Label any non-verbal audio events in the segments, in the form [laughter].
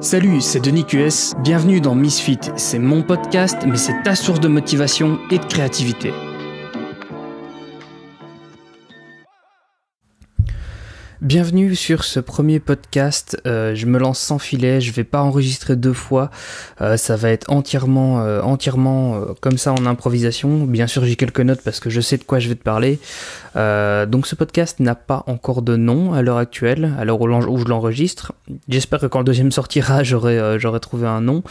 Salut, c'est Denis QS, bienvenue dans Misfit, c'est mon podcast, mais c'est ta source de motivation et de créativité. Bienvenue sur ce premier podcast. Euh, je me lance sans filet. Je vais pas enregistrer deux fois. Euh, ça va être entièrement, euh, entièrement comme ça en improvisation. Bien sûr, j'ai quelques notes parce que je sais de quoi je vais te parler. donc, ce podcast n'a pas encore de nom à l'heure actuelle, à l'heure où je l'enregistre. J'espère que quand le deuxième sortira, j'aurai, j'aurai trouvé un nom.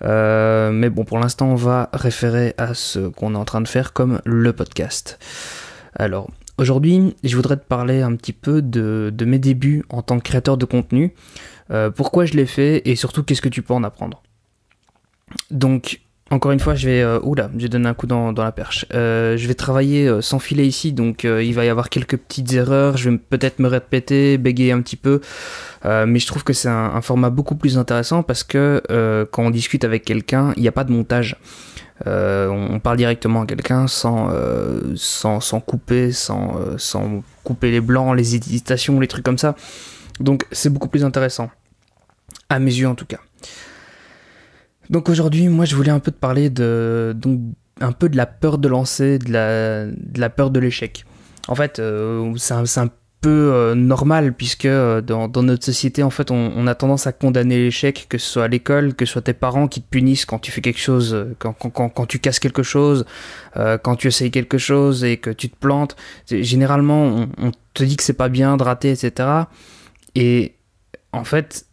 mais bon, pour l'instant, on va référer à ce qu'on est en train de faire comme le podcast. Alors, Aujourd'hui, je voudrais te parler un petit peu de, mes débuts en tant que créateur de contenu, euh, pourquoi je l'ai fait et surtout qu'est-ce que tu peux en apprendre? Donc, encore une fois, je vais... Euh, oula, j'ai donné un coup dans, la perche. Euh, je vais travailler sans filet ici, donc il va y avoir quelques petites erreurs, je vais peut-être me répéter, bégayer un petit peu, mais je trouve que c'est un, format beaucoup plus intéressant parce que quand on discute avec quelqu'un, il n'y a pas de montage. Euh, on parle directement à quelqu'un sans, euh, sans, sans, couper, sans, euh, sans couper les blancs, les hésitations, les trucs comme ça. Donc c'est beaucoup plus intéressant. À mes yeux en tout cas. Donc aujourd'hui, moi je voulais un peu te parler de, donc, un peu de la peur de lancer, de la, de la peur de l'échec. En fait, c'est un, peu euh, normal puisque euh, dans, notre société en fait on, a tendance à condamner l'échec que ce soit à l'école que ce soit tes parents qui te punissent quand tu fais quelque chose euh, quand, quand, quand, tu casses quelque chose quand tu essayes quelque chose et que tu te plantes généralement on, te dit que c'est pas bien de rater etc et en fait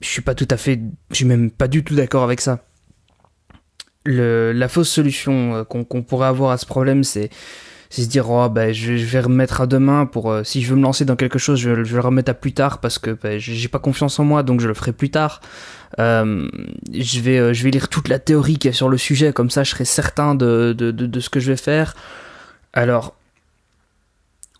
je suis pas tout à fait je suis même pas du tout d'accord avec ça. La fausse solution qu'on pourrait avoir à ce problème c'est se dire oh ben je, vais remettre à demain pour euh, si je veux me lancer dans quelque chose je, vais le remettre à plus tard parce que ben, j'ai pas confiance en moi donc je le ferai plus tard. Euh, je vais euh, je vais lire toute la théorie qu'il y a sur le sujet comme ça je serai certain de, de, de ce que je vais faire. Alors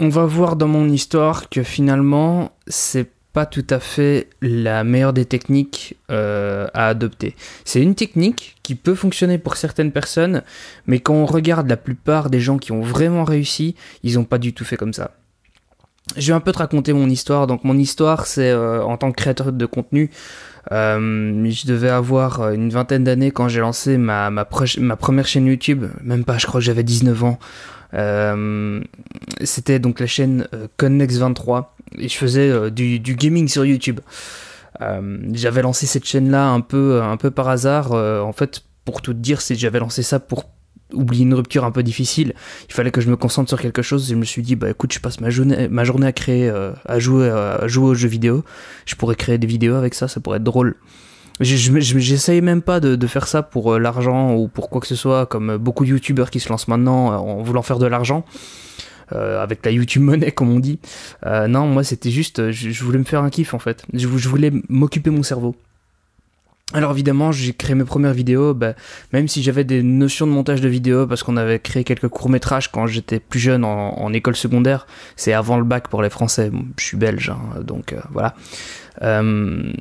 on va voir dans mon histoire que finalement c'est pas tout à fait la meilleure des techniques euh, à adopter. C'est une technique qui peut fonctionner pour certaines personnes, mais quand on regarde la plupart des gens qui ont vraiment réussi, ils n'ont pas du tout fait comme ça. Je vais un peu te raconter mon histoire. Donc mon histoire, c'est euh, en tant que créateur de contenu, euh, je devais avoir une vingtaine d'années quand j'ai lancé ma, ma, ma, première chaîne YouTube. Même pas, je crois que j'avais 19 ans. Euh, c'était donc la chaîne euh, Connex23 et je faisais euh, du, gaming sur YouTube. j'avais lancé cette chaîne-là un peu, un peu par hasard. en fait, pour tout dire, c'est j'avais lancé ça pour oublier une rupture un peu difficile. Il fallait que je me concentre sur quelque chose et je me suis dit bah écoute, je passe ma journée, ma journée à créer, à jouer, à jouer aux jeux vidéo. Je pourrais créer des vidéos avec ça, ça pourrait être drôle. J'essayais même pas de, faire ça pour euh, l'argent ou pour quoi que ce soit, comme beaucoup de youtubeurs qui se lancent maintenant euh, en voulant faire de l'argent. Euh, avec la YouTube monnaie comme on dit. Euh, non, moi c'était juste, je, voulais me faire un kiff en fait. Je, voulais m'occuper mon cerveau. Alors évidemment, j'ai créé mes premières vidéos, bah, même si j'avais des notions de montage de vidéos, parce qu'on avait créé quelques courts-métrages quand j'étais plus jeune en, école secondaire, c'est avant le bac pour les Français, je suis belge, hein, donc euh, voilà. Euh,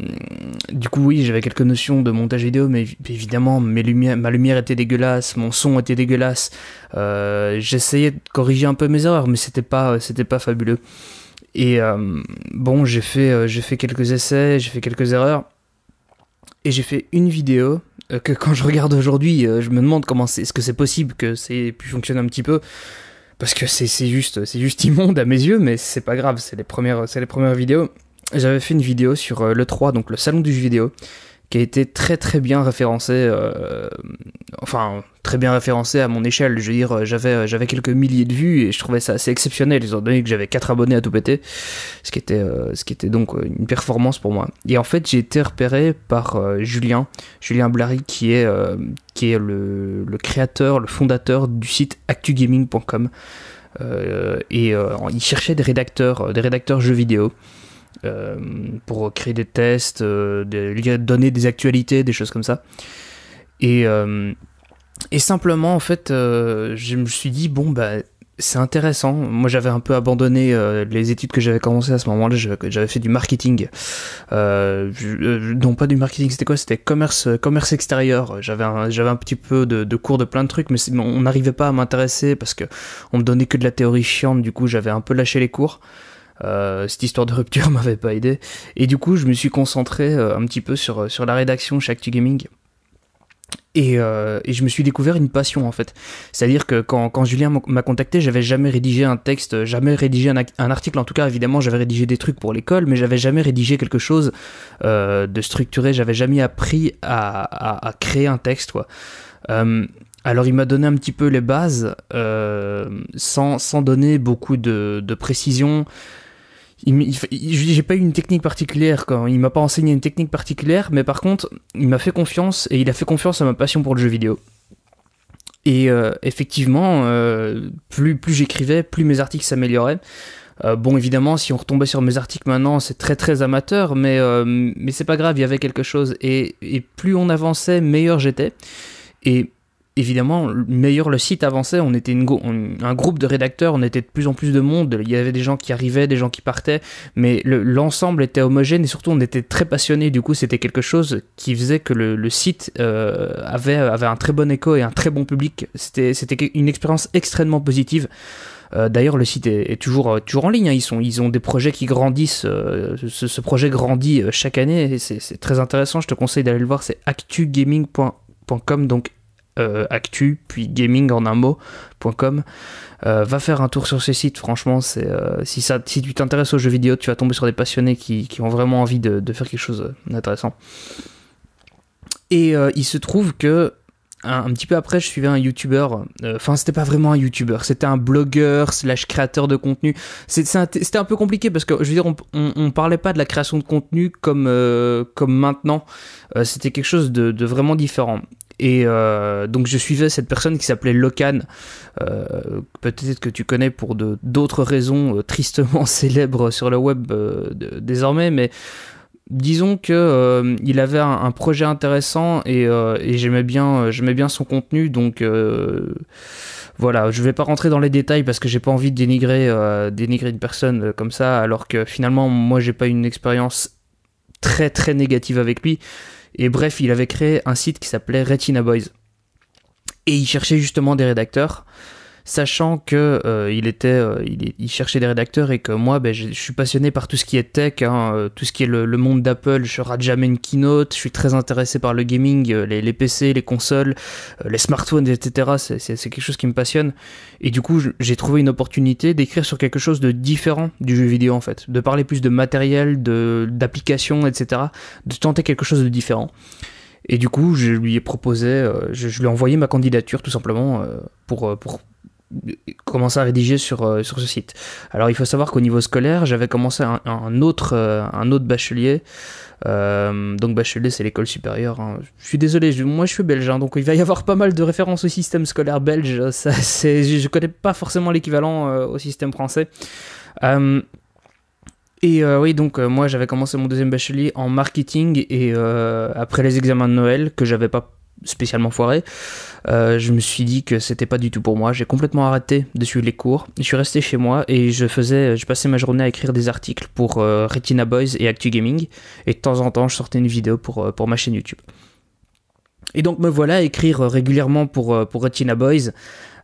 du coup oui, j'avais quelques notions de montage vidéo, mais évidemment ma lumière était dégueulasse, mon son était dégueulasse, euh, j'essayais de corriger un peu mes erreurs, mais c'était pas, c'était pas fabuleux. Et bon, j'ai fait, j'ai fait quelques essais, j'ai fait quelques erreurs et j'ai fait une vidéo euh, que quand je regarde aujourd'hui, euh, je me demande comment c'est, est-ce que c'est possible que c'est pu fonctionner un petit peu parce que c'est, juste c'est juste immonde à mes yeux, mais c'est pas grave, c'est les c'est les premières vidéos. J'avais fait une vidéo sur euh, le 3, donc le salon du jeu vidéo, qui a été très très bien référencé, euh, enfin très bien référencé à mon échelle. Je veux dire, j'avais j'avais quelques milliers de vues et je trouvais ça assez exceptionnel, étant donné que j'avais 4 abonnés à tout péter, ce qui était euh, ce qui était donc une performance pour moi. Et en fait, j'ai été repéré par euh, Julien, Julien Blary, qui est qui est le, le, créateur, le fondateur du site actugaming.com. et il cherchait des rédacteurs, des rédacteurs jeux vidéo. Euh, pour créer des tests, euh, donner des actualités, des choses comme ça. Et, euh, simplement, en fait, je me suis dit, bon, bah, c'est intéressant. Moi, j'avais un peu abandonné les études que j'avais commencé à ce moment-là. J'avais fait du marketing. non, pas du marketing, c'était quoi? C'était commerce, commerce extérieur. J'avais un, un petit peu de, de, cours de plein de trucs, mais on n'arrivait pas à m'intéresser parce que on me donnait que de la théorie chiante. Du coup, j'avais un peu lâché les cours. Cette histoire de rupture [laughs] m'avait pas aidé. Et du coup, je me suis concentré un petit peu sur, sur la rédaction chez Actu Gaming. Et, euh, et, je me suis découvert une passion en fait. C'est-à-dire que quand, quand Julien m'a contacté, j'avais jamais rédigé un texte, jamais rédigé un, article. En tout cas, évidemment, j'avais rédigé des trucs pour l'école, mais j'avais jamais rédigé quelque chose euh, de structuré. J'avais jamais appris à, à, créer un texte. Quoi. Euh, alors il m'a donné un petit peu les bases, euh, sans, sans donner beaucoup de, de précision j'ai pas eu une technique particulière quand il m'a pas enseigné une technique particulière mais par contre il m'a fait confiance et il a fait confiance à ma passion pour le jeu vidéo. Et euh, effectivement euh, plus plus j'écrivais plus mes articles s'amélioraient. Euh, bon évidemment si on retombait sur mes articles maintenant c'est très très amateur mais mais c'est pas grave il y avait quelque chose. Et, et plus on avançait meilleur j'étais. Et évidemment, meilleur le site avançait, on était un groupe de rédacteurs, on était de plus en plus de monde, il y avait des gens qui arrivaient, des gens qui partaient, mais l'ensemble était homogène et surtout on était très passionnés, du coup c'était quelque chose qui faisait que le, site euh, avait, un très bon écho et un très bon public, c'était une expérience extrêmement positive. Euh, d'ailleurs, le site est, toujours, toujours en ligne. Hein. Ils, sont, ils ont des projets qui grandissent. Euh, ce, projet grandit chaque année c'est très intéressant. Je te conseille d'aller le voir. C'est actugaming.com, donc euh, actu, puis gaming en un mot.com. Euh, va faire un tour sur ces sites, franchement, euh, si, ça, si tu t'intéresses aux jeux vidéo, tu vas tomber sur des passionnés qui, qui ont vraiment envie de, faire quelque chose d'intéressant. Et il se trouve que un, petit peu après, je suivais un YouTuber. Enfin, c'était pas vraiment un YouTuber, c'était un blogueur slash créateur de contenu. C'était un peu compliqué parce que je veux dire, on, on, parlait pas de la création de contenu comme comme maintenant. c'était quelque chose de, vraiment différent. Et euh, donc je suivais cette personne qui s'appelait Locan, euh, peut-être que tu connais pour d'autres raisons euh, tristement [laughs] célèbres sur le web désormais, mais disons que il avait un, projet intéressant et, j'aimais bien, son contenu, donc voilà, je vais pas rentrer dans les détails parce que j'ai pas envie de dénigrer, dénigrer une personne comme ça, alors que finalement moi j'ai pas une expérience très très négative avec lui. Et bref, il avait créé un site qui s'appelait Retina Boys. Et il cherchait justement des rédacteurs sachant que euh, il était, euh, il, cherchait des rédacteurs et que moi, ben, je, suis passionné par tout ce qui est tech, hein, euh, tout ce qui est le, monde d'Apple. Je rate jamais une keynote. Je suis très intéressé par le gaming, les, PC, les consoles, les smartphones, etc. C'est quelque chose qui me passionne. Et du coup, j'ai trouvé une opportunité d'écrire sur quelque chose de différent du jeu vidéo en fait, de parler plus de matériel, de d'applications, etc. De tenter quelque chose de différent. Et du coup, je lui ai proposé, je, lui ai envoyé ma candidature tout simplement pour, pour, commencer à rédiger sur, euh, sur ce site. Alors il faut savoir qu'au niveau scolaire, j'avais commencé un, autre, euh, un autre bachelier. Euh, donc bachelier, c'est l'école supérieure. Hein. Je suis désolé, moi je suis belge, hein, donc il va y avoir pas mal de références au système scolaire belge. [laughs] Ça, je connais pas forcément l'équivalent au système français. et oui, donc moi j'avais commencé mon deuxième bachelier en marketing et après les examens de Noël que j'avais pas spécialement foiré, euh, je me suis dit que c'était pas du tout pour moi. J'ai complètement arrêté de suivre les cours. Je suis resté chez moi et je faisais, je passais ma journée à écrire des articles pour euh, Retina Boys et Actu Gaming. Et de temps en temps, je sortais une vidéo pour, euh, ma chaîne YouTube. Et donc me voilà à écrire régulièrement pour, pour Retina Boys.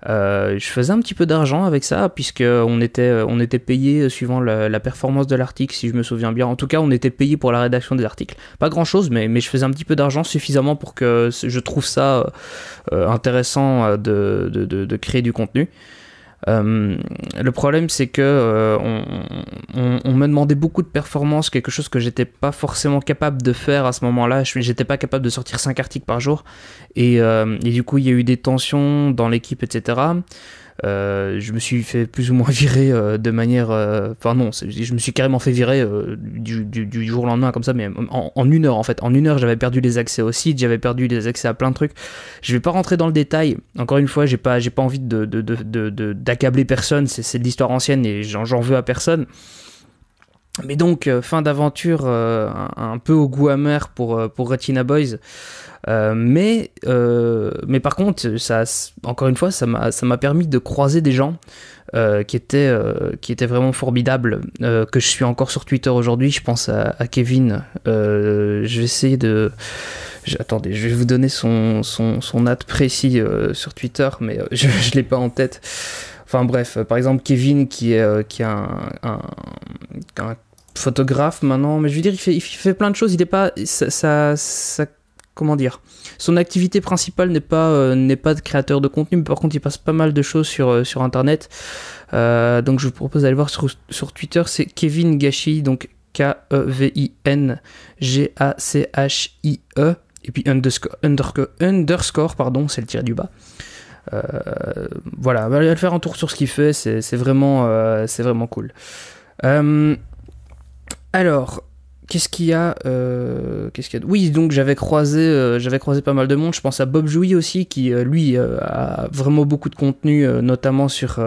Euh, je faisais un petit peu d'argent avec ça, puisque on était, on était payé suivant la, performance de l'article, si je me souviens bien. En tout cas, on était payé pour la rédaction des articles. Pas grand chose, mais, je faisais un petit peu d'argent suffisamment pour que je trouve ça euh, intéressant de, de, créer du contenu. Euh, le problème, c'est que euh, on, me demandait beaucoup de performance, quelque chose que j'étais pas forcément capable de faire à ce moment-là. J'étais pas capable de sortir 5 articles par jour. Euh, et, du coup, il y a eu des tensions dans l'équipe, etc. Euh, je me suis fait plus ou moins [laughs] virer euh, de manière. Euh, enfin, non, je me suis carrément fait virer du, du, jour au lendemain, comme ça, mais en, une heure en fait. En une heure, j'avais perdu les accès au site, j'avais perdu les accès à plein de trucs. Je vais pas rentrer dans le détail. Encore une fois, j'ai pas, pas envie de, d'accabler personne. C'est, de l'histoire ancienne et j'en, veux à personne. Mais donc, fin d'aventure un, peu au goût amer pour, pour Retina Boys. Euh, mais, euh, mais par contre, ça, encore une fois, ça m'a permis de croiser des gens euh, qui, étaient, qui étaient vraiment formidables, que je suis encore sur Twitter aujourd'hui. Je pense à, Kevin. je vais essayer de. Attendez, je vais vous donner son, son, son précis sur Twitter, mais [laughs] je ne l'ai pas en tête. Enfin bref, par exemple Kevin qui est, qui est un, photographe maintenant, mais je veux dire, il fait, il fait plein de choses. Il n'est pas. Ça, ça, comment dire Son activité principale n'est pas, n'est pas de créateur de contenu, mais par contre, il passe pas mal de choses sur, sur Internet. donc je vous propose d'aller voir sur, sur Twitter, c'est Kevin Gachi, donc K-E-V-I-N-G-A-C-H-I-E, et puis underscore, underscore, pardon, c'est le tir du bas. Euh, voilà, allez faire un tour sur ce qu'il fait, c'est vraiment, euh, c'est vraiment cool. Euh, alors, qu'est-ce qu'il y a Qu'est-ce qu'il y a Oui, donc j'avais croisé, j'avais croisé pas mal de monde. Je pense à Bob Jouy aussi, qui lui a vraiment beaucoup de contenu, notamment sur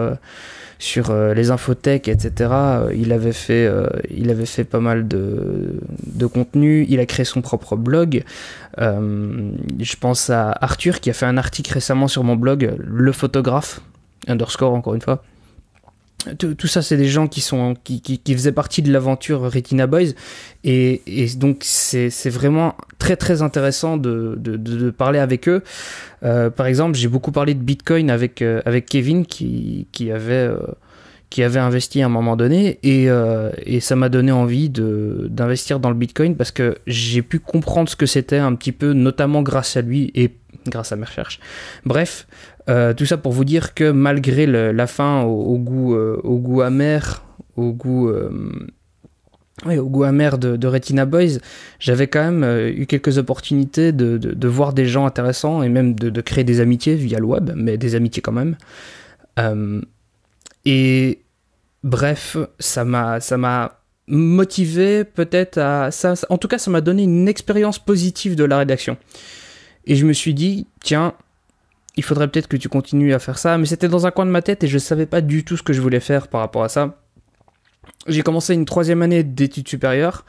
sur euh, les infothèques, etc. Euh, il avait fait, euh, il avait fait pas mal de, de contenu. Il a créé son propre blog. je pense à Arthur qui a fait un article récemment sur mon blog, le photographe underscore encore une fois tout, ça, c'est des gens qui, sont, qui, qui, faisaient partie de l'aventure Retina Boys. Et, et donc, c'est vraiment très, très intéressant de, de, parler avec eux. Euh, par exemple, j'ai beaucoup parlé de Bitcoin avec, euh, avec Kevin qui, qui avait. Euh, qui avait investi à un moment donné et, et ça m'a donné envie d'investir dans le Bitcoin parce que j'ai pu comprendre ce que c'était un petit peu, notamment grâce à lui et grâce à mes recherches. Bref, euh, tout ça pour vous dire que malgré la fin au, goût, euh, au goût amer, au goût, euh, au goût amer de, Retina Boys, j'avais quand même eu quelques opportunités de, voir des gens intéressants et même de, créer des amitiés via le web, mais des amitiés quand même. et bref, ça m'a, ça m'a motivé peut-être à ça. En tout cas, ça m'a donné une expérience positive de la rédaction. Et je me suis dit, tiens, il faudrait peut-être que tu continues à faire ça, mais c'était dans un coin de ma tête et je savais pas du tout ce que je voulais faire par rapport à ça. J'ai commencé une troisième année d'études supérieures,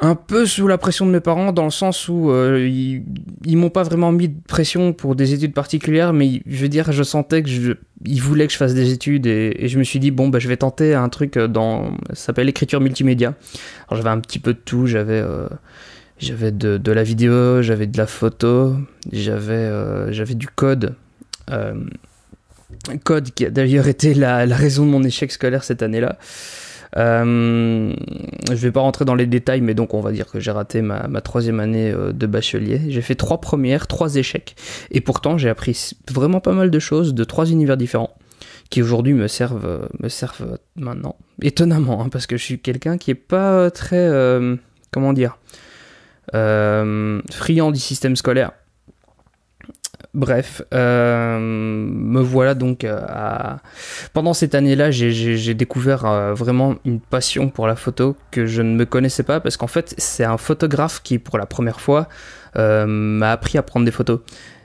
un peu sous la pression de mes parents, dans le sens où euh, ils, m'ont pas vraiment mis de pression pour des études particulières, mais je veux dire, je sentais que je, ils voulaient que je fasse des études et, je me suis dit bon bah je vais tenter un truc dans, ça s'appelle l'écriture multimédia. Alors j'avais un petit peu de tout, j'avais euh, j'avais de, de, la vidéo, j'avais de la photo, j'avais euh, du code. Euh, code qui a d'ailleurs été la, raison de mon échec scolaire cette année-là. Euh, je vais pas rentrer dans les détails, mais donc on va dire que j'ai raté ma, ma, troisième année euh, de bachelier. J'ai fait trois premières, trois échecs, et pourtant j'ai appris vraiment pas mal de choses de trois univers différents qui aujourd'hui me servent me servent maintenant étonnamment hein, parce que je suis quelqu'un qui est pas très comment dire euh, friand du système scolaire. Bref, euh, me voilà donc euh. Pendant cette année-là, j'ai découvert vraiment une passion pour la photo que je ne me connaissais pas parce qu'en fait, c'est un photographe qui, pour la première fois, m'a appris à prendre des photos.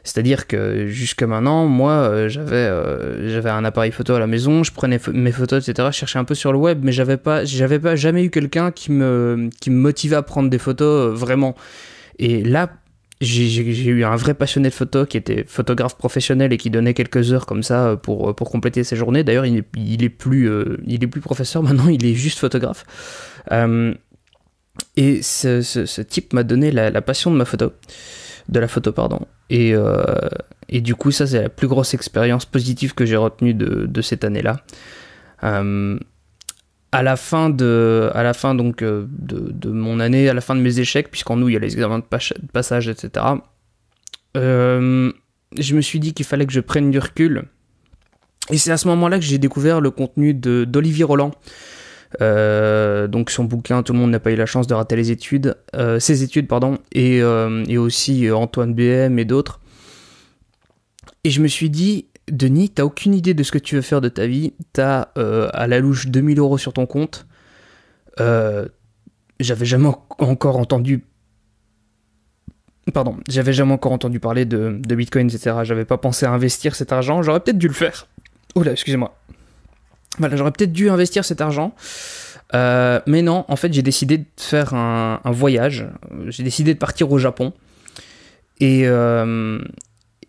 C'est-à-dire que jusque maintenant, moi, euh, j'avais euh, j'avais un appareil photo à la maison, je prenais mes photos, etc. Je cherchais un peu sur le web, mais j'avais pas j'avais pas jamais eu quelqu'un qui me qui me motivait à prendre des photos euh, vraiment. Et là, j'ai eu un vrai passionné de photo qui était photographe professionnel et qui donnait quelques heures comme ça pour, pour compléter ses journées. D'ailleurs, il, il, est plus, il est plus professeur [laughs] maintenant, il est juste photographe. et ce, ce, type m'a donné la, la, passion de ma photo de la photo, pardon. Et, euh, et du coup, ça, c'est la plus grosse expérience positive que j'ai retenue de, de, cette année-là. Euh, à la fin de, à la fin donc euh, de, de, mon année, à la fin de mes échecs, puisqu'en nous il y a les examens de, passage, etc. je me suis dit qu'il fallait que je prenne du recul. Et c'est à ce moment-là que j'ai découvert le contenu d'Olivier Roland. Euh, donc son bouquin, tout le monde n'a pas eu la chance de rater les études, euh, ses études, pardon, et, euh, et aussi Antoine BM et d'autres. Et je me suis dit, Denis, t'as aucune idée de ce que tu veux faire de ta vie, t'as à la louche 2000 euros sur ton compte, j'avais jamais encore entendu pardon, j'avais jamais encore entendu parler de, de Bitcoin, etc. J'avais pas pensé à investir cet argent, j'aurais peut-être dû le faire. Oula, excusez-moi. Voilà, j'aurais peut-être dû investir cet argent. Euh, mais non, en fait, j'ai décidé de faire un, voyage. J'ai décidé de partir au Japon. Et, euh,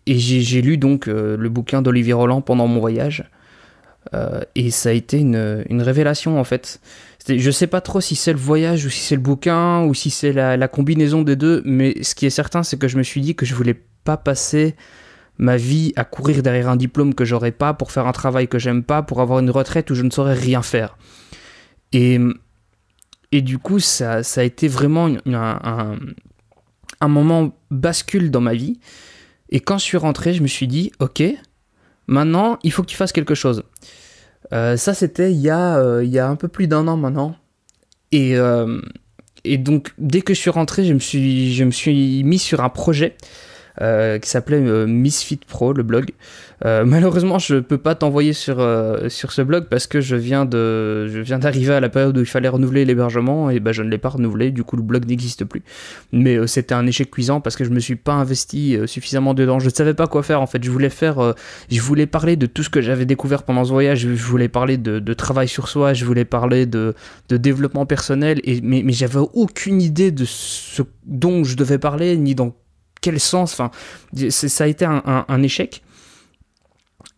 j'ai lu donc euh, le bouquin d'Olivier Roland pendant mon voyage. et ça a été une, révélation, en fait. Je sais pas trop si c'est le voyage ou si c'est le bouquin ou si c'est la, la, combinaison des deux. Mais ce qui est certain, c'est que je me suis dit que je voulais pas passer ma vie à courir derrière un diplôme que j'aurais pas, pour faire un travail que j'aime pas, pour avoir une retraite où je ne saurais rien faire. Et, et du coup, ça, ça a été vraiment un, un, moment bascule dans ma vie. Et quand je suis rentré, je me suis dit, ok, maintenant, il faut que tu fasses quelque chose. Euh, ça, c'était il, y a, euh, il y a un peu plus d'un an maintenant. Et, euh, et donc, dès que je suis rentré, je me suis, je me suis mis sur un projet euh, qui s'appelait euh, Misfit Pro, le blog. Euh, [laughs] malheureusement, je peux pas t'envoyer sur, sur ce blog parce que je viens de je viens d'arriver à la période où il fallait renouveler l'hébergement et ben je ne l'ai pas renouvelé. Du coup, le blog n'existe plus. Mais c'était un échec cuisant parce que je me suis pas investi suffisamment dedans. Je ne savais pas quoi faire en fait. Je voulais faire, je voulais parler de tout ce que j'avais découvert pendant ce voyage. Je voulais parler de, de, travail sur soi. Je voulais parler de, de développement personnel. Et mais, mais j'avais aucune idée de ce dont je devais parler ni dans quel sens Enfin, ça a été un, échec.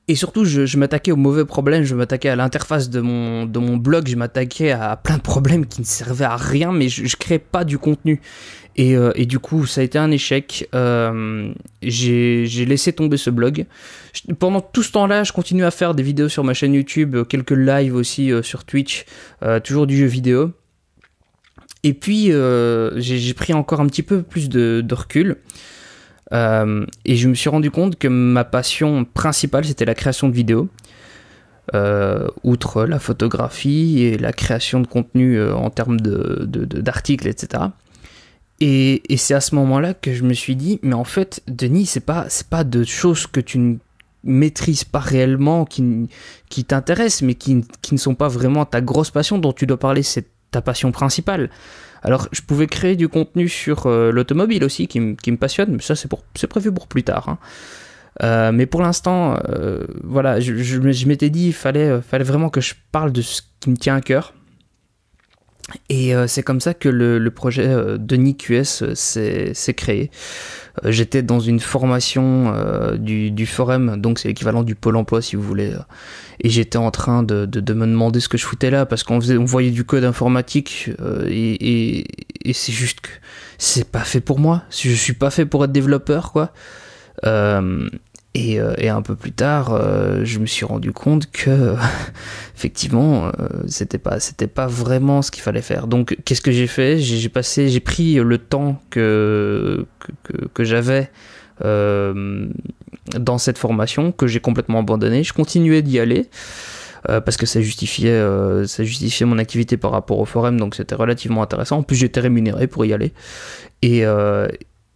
Et surtout, je, m'attaquais aux mauvais problèmes, je m'attaquais à l'interface de mon, de mon blog, je m'attaquais à plein de problèmes qui ne servaient à rien, mais je, ne créais pas du contenu. Et, euh, et, du coup, ça a été un échec. Euh, j'ai laissé tomber ce blog. pendant tout ce temps-là, je continue à faire des vidéos sur ma chaîne YouTube, quelques lives aussi euh, sur Twitch, toujours du jeu vidéo. Et puis, j'ai pris encore un petit peu plus de recul. Euh, et je me suis rendu compte que ma passion principale, c'était la création de vidéos. Euh, outre la photographie et la création de contenu euh, en termes d'articles, de, etc. Et, c'est à ce moment-là que je me suis dit, mais en fait, Denis, c'est pas, pas de choses que tu ne maîtrises pas réellement, qui, qui t'intéressent, mais qui, qui, ne sont pas vraiment ta grosse passion dont tu dois parler, c'est ta passion principale. Alors, je pouvais créer du contenu sur euh, l'automobile aussi, qui, me passionne, mais ça, c'est prévu pour plus tard. Hein. Euh, mais pour l'instant, euh, voilà, je, m'étais dit, il fallait, fallait vraiment que je parle de ce qui me tient à cœur. Et c'est comme ça que le, projet Denis QS s'est créé. J'étais dans une formation du, du, forum, donc c'est l'équivalent du pôle emploi si vous voulez et j'étais en train de, de, me demander ce que je foutais là parce qu'on on voyait du code informatique euh, et, et, c'est juste que c'est pas fait pour moi. Je suis pas fait pour être développeur quoi. Euh, et, euh, et, un peu plus tard, je me suis rendu compte que [laughs] effectivement, c'était pas c'était pas vraiment ce qu'il fallait faire. Donc, qu'est-ce que j'ai fait? J'ai passé, j'ai pris le temps que que, j'avais euh, dans cette formation que j'ai complètement abandonné. Je continuais d'y aller. Euh, parce que ça justifiait, euh, ça justifiait mon activité par rapport au forum, donc c'était relativement intéressant. En plus, j'étais rémunéré pour y aller. Et,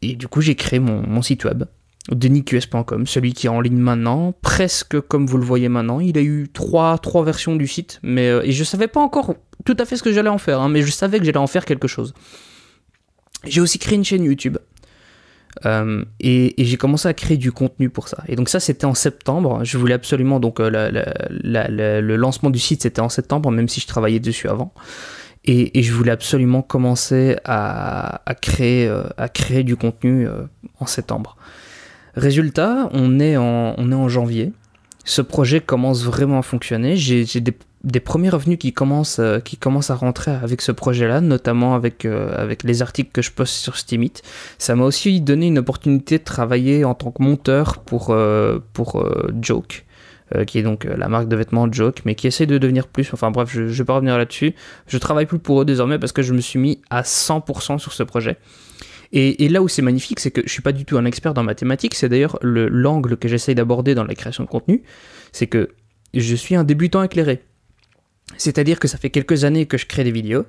et du coup, j'ai créé mon, site web, denisqs.com, celui qui est en ligne maintenant, presque comme vous le voyez maintenant. Il a eu trois, trois versions du site, mais et je savais pas encore tout à fait ce que j'allais en faire, hein, mais je savais que j'allais en faire quelque chose. J'ai aussi créé une chaîne YouTube euh, et, j'ai commencé à créer du contenu pour ça. Et donc ça, c'était en septembre. Je voulais absolument donc euh, le lancement du site, c'était en septembre, même si je travaillais dessus avant. Et, je voulais absolument commencer à, créer, euh, à créer du contenu en septembre. Résultat, on est en, on est en janvier. Ce projet commence vraiment à fonctionner. J'ai des des premiers revenus qui commencent, euh, qui commencent à rentrer avec ce projet-là, notamment avec, euh, avec les articles que je poste sur Steamit. Ça m'a aussi donné une opportunité de travailler en tant que monteur pour, euh, pour Joke, qui est donc la marque de vêtements Joke, mais qui essaie de devenir plus. Enfin bref, je ne vais pas revenir là-dessus. Je travaille plus pour eux désormais parce que je me suis mis à 100% sur ce projet. Et, là où c'est magnifique, c'est que je suis pas du tout un expert dans mathématiques. C'est d'ailleurs l'angle que j'essaye d'aborder dans la création de contenu. C'est que je suis un débutant éclairé. C'est-à-dire que ça fait quelques années que je crée des vidéos,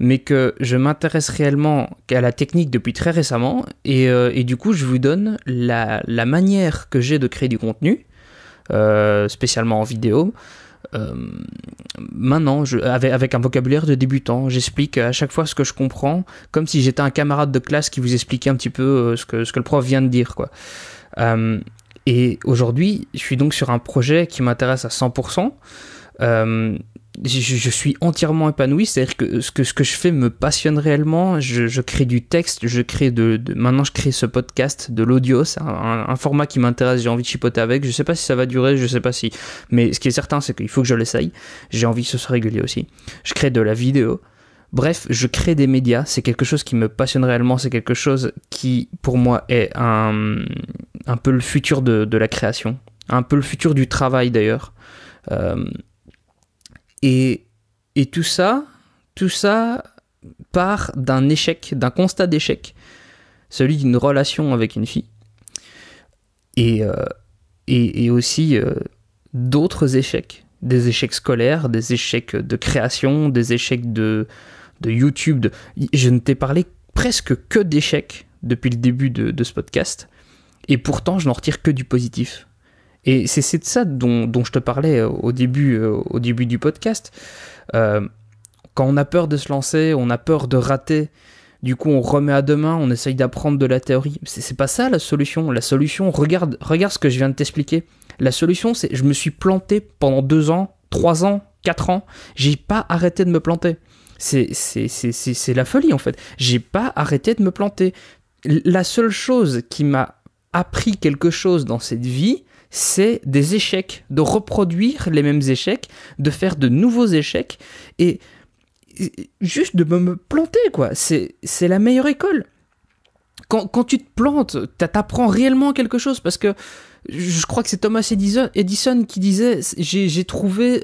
mais que je m'intéresse réellement à la technique depuis très récemment, et, euh, du coup je vous donne la, manière que j'ai de créer du contenu, euh, spécialement en vidéo. Euh, maintenant, avec, un vocabulaire de débutant, j'explique à chaque fois ce que je comprends, comme si j'étais un camarade de classe qui vous expliquait un petit peu ce que, ce que le prof vient de dire. Quoi. et aujourd'hui, je suis donc sur un projet qui m'intéresse à 100% je, suis entièrement épanoui, c'est-à-dire que ce, que je fais me passionne réellement. Je, crée du texte, je crée de, maintenant je crée ce podcast, de l'audio, c'est un, format qui m'intéresse, j'ai envie de chipoter avec. Je sais pas si ça va durer, je sais pas si, mais ce qui est certain, c'est qu'il faut que je l'essaye. J'ai envie que ce soit régulier aussi. Je crée de la vidéo. Bref, je crée des médias, c'est quelque chose qui me passionne réellement, c'est quelque chose qui pour moi est un un peu le futur de, de, la création, un peu le futur du travail d'ailleurs. Et, tout ça, tout ça part d'un échec, d'un constat d'échec, celui d'une relation avec une fille, et, et, aussi d'autres échecs, des échecs scolaires, des échecs de création, des échecs de, de YouTube. Je ne t'ai parlé presque que d'échecs depuis le début de, ce podcast, et pourtant je n'en retire que du positif. Et c'est de ça dont, je te parlais euh, au début, euh, au début du podcast. Euh, quand on a peur de se lancer, on a peur de rater, du coup on remet à demain, on essaye d'apprendre de la théorie. C'est pas ça la solution. La solution, regarde, regarde ce que je viens de t'expliquer. La solution, c'est je me suis planté pendant deux ans, trois ans, quatre ans. J'ai pas arrêté de me planter. C'est la folie en fait. J'ai pas arrêté de me planter. La seule chose qui m'a appris quelque chose dans cette vie, c'est des échecs, de reproduire les mêmes échecs, de faire de nouveaux échecs et juste de me planter quoi. C'est la meilleure école. Quand, quand tu te plantes, t'apprends réellement quelque chose parce que je crois que c'est Thomas Edison, qui disait j'ai trouvé 160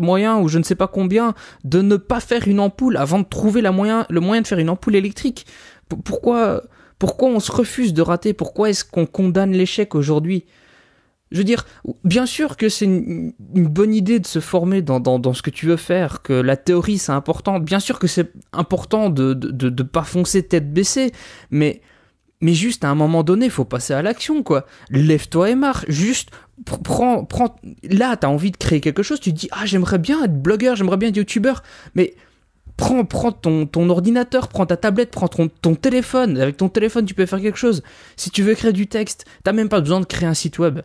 euh, moyens ou je ne sais pas combien de ne pas faire une ampoule avant de trouver la moyen, le moyen de faire une ampoule électrique. pourquoi, pourquoi on se refuse de rater? Pourquoi est-ce qu'on condamne l'échec aujourd'hui? Je veux dire, bien sûr que c'est une, bonne idée de se former dans, dans, ce que tu veux faire, que la théorie c'est important, bien sûr que c'est important de ne de, de, pas foncer tête baissée, mais mais juste à un moment donné, faut passer à l'action, quoi. Lève-toi et marche. Juste, prends, prends. Là, t'as envie de créer quelque chose, tu te dis, ah, j'aimerais bien être blogueur, j'aimerais bien être youtubeur. Mais prends, prends ton, ton ordinateur, prends ta tablette, prends ton, ton téléphone. Avec ton téléphone, tu peux faire quelque chose. Si tu veux créer du texte, t'as même pas besoin de créer un site web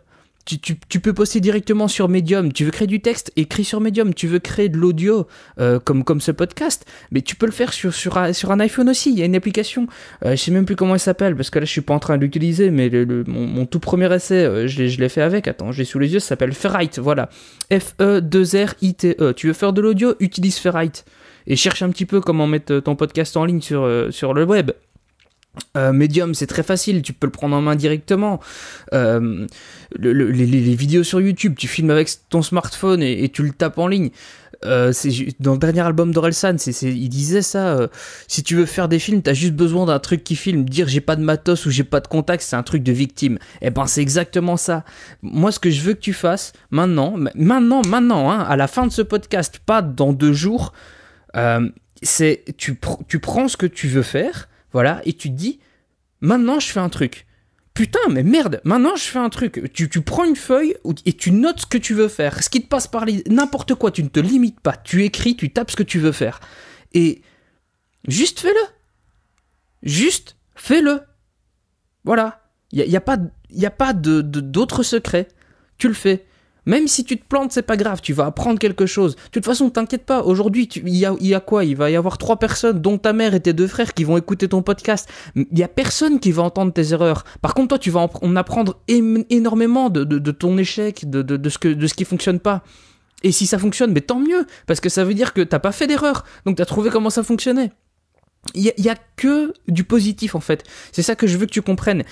tu, peux poster directement sur Medium. Tu veux créer du texte, écris sur Medium. Tu veux créer de l'audio, euh, comme, comme ce podcast, mais tu peux le faire sur, sur, sur un iPhone aussi. Il y a une application, euh, je sais même plus comment elle s'appelle, parce que là je suis pas en train de l'utiliser, mais le, mon, tout premier essai, euh, je l'ai fait avec. Attends, j'ai sous les yeux, ça s'appelle Ferrite, voilà. F-E-2-R-I-T-E. -E. Tu veux faire de l'audio, utilise Ferrite. Et cherche un petit peu comment mettre ton podcast en ligne sur, sur le web. Euh, Medium, c'est très facile, tu peux le prendre en main directement. Euh, les, vidéos sur YouTube, tu filmes avec ton smartphone et, tu le tapes en ligne. Euh, dans le dernier album d'Orelsan, il disait ça. si tu veux faire des films, t'as juste besoin d'un truc qui filme. Dire j'ai pas de matos ou j'ai pas de contact, c'est un truc de victime. Et eh ben c'est exactement ça. Moi, ce que je veux que tu fasses maintenant, maintenant, maintenant, hein, à la fin de ce podcast, pas dans deux jours, c'est tu, tu prends ce que tu veux faire voilà, et tu te dis, maintenant je fais un truc. Putain, mais merde, maintenant je fais un truc. Tu, prends une feuille et tu notes ce que tu veux faire. Ce qui te passe par les... N'importe quoi, tu ne te limites pas. Tu écris, tu tapes ce que tu veux faire. Et juste fais-le. Juste fais-le. Voilà. Il n'y a, y a, pas, y a pas de, d'autres secrets. Tu le fais. Même si tu te plantes, c'est pas grave, tu vas apprendre quelque chose. De toute façon, t'inquiète pas, aujourd'hui, il y a, y quoi? Il va y avoir trois personnes, dont ta mère et tes deux frères, qui vont écouter ton podcast. Il y a personne qui va entendre tes erreurs. Par contre, toi, tu vas en, apprendre énormément de, ton échec, de, de, ce que, de ce qui fonctionne pas. Et si ça fonctionne, mais tant mieux, parce que ça veut dire que t'as pas fait d'erreur, donc t'as trouvé comment ça fonctionnait. Il y, a que du positif en fait. C'est ça que je veux que tu comprennes.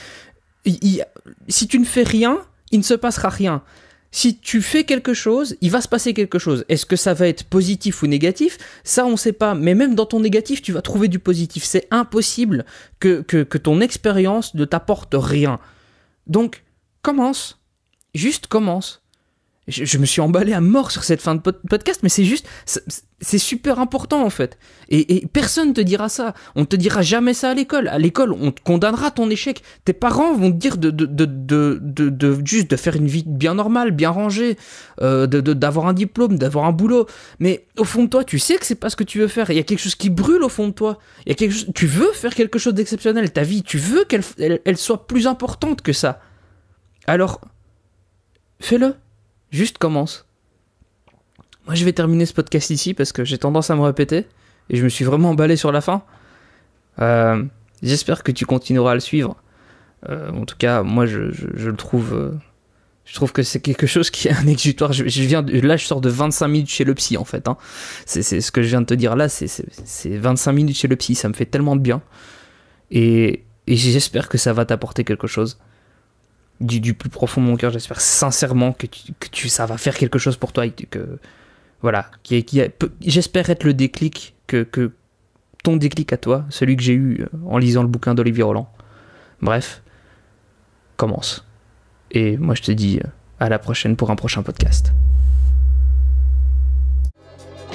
si tu ne fais rien, il ne se passera rien si tu fais quelque chose, il va se passer quelque chose. Est-ce que ça va être positif ou négatif? Ça, on ne sait pas. Mais même dans ton négatif, tu vas trouver du positif. C'est impossible que, que, ton expérience ne t'apporte rien. Donc, commence. Juste commence je, me suis emballé à mort sur cette fin de podcast, mais c'est juste, c'est super important en fait. Et, et, personne te dira ça. On te dira jamais ça à l'école. À l'école, on te condamnera ton échec. Tes parents vont te dire de, de, de, juste de faire une vie bien normale, bien rangée, euh, d'avoir un diplôme, d'avoir un boulot. Mais au fond de toi, tu sais que c'est pas ce que tu veux faire. Il y a quelque chose qui brûle au fond de toi. Tu veux faire quelque chose d'exceptionnel. Ta vie, tu veux qu'elle elle soit plus importante que ça. Alors, fais-le Juste commence. Moi, je vais terminer ce podcast ici parce que j'ai tendance à me répéter et je me suis vraiment emballé sur la fin. Euh, j'espère que tu continueras à le suivre. Euh, en tout cas, moi, je, le trouve. Euh, je trouve que c'est quelque chose qui est un exutoire. Je, viens là, je sors de 25 minutes chez le psy, en fait. Hein. C'est ce que je viens de te dire là. C'est 25 minutes chez le psy. Ça me fait tellement de bien. Et j'espère que ça va t'apporter quelque chose. Du, plus profond de mon cœur, j'espère sincèrement que, ça va faire quelque chose pour toi. Et que, voilà, qui, qui j'espère être le déclic, que, ton déclic à toi, celui que j'ai eu euh, en lisant le bouquin d'Olivier Roland. Bref, commence. Et moi je te dis euh, à la prochaine pour un prochain podcast.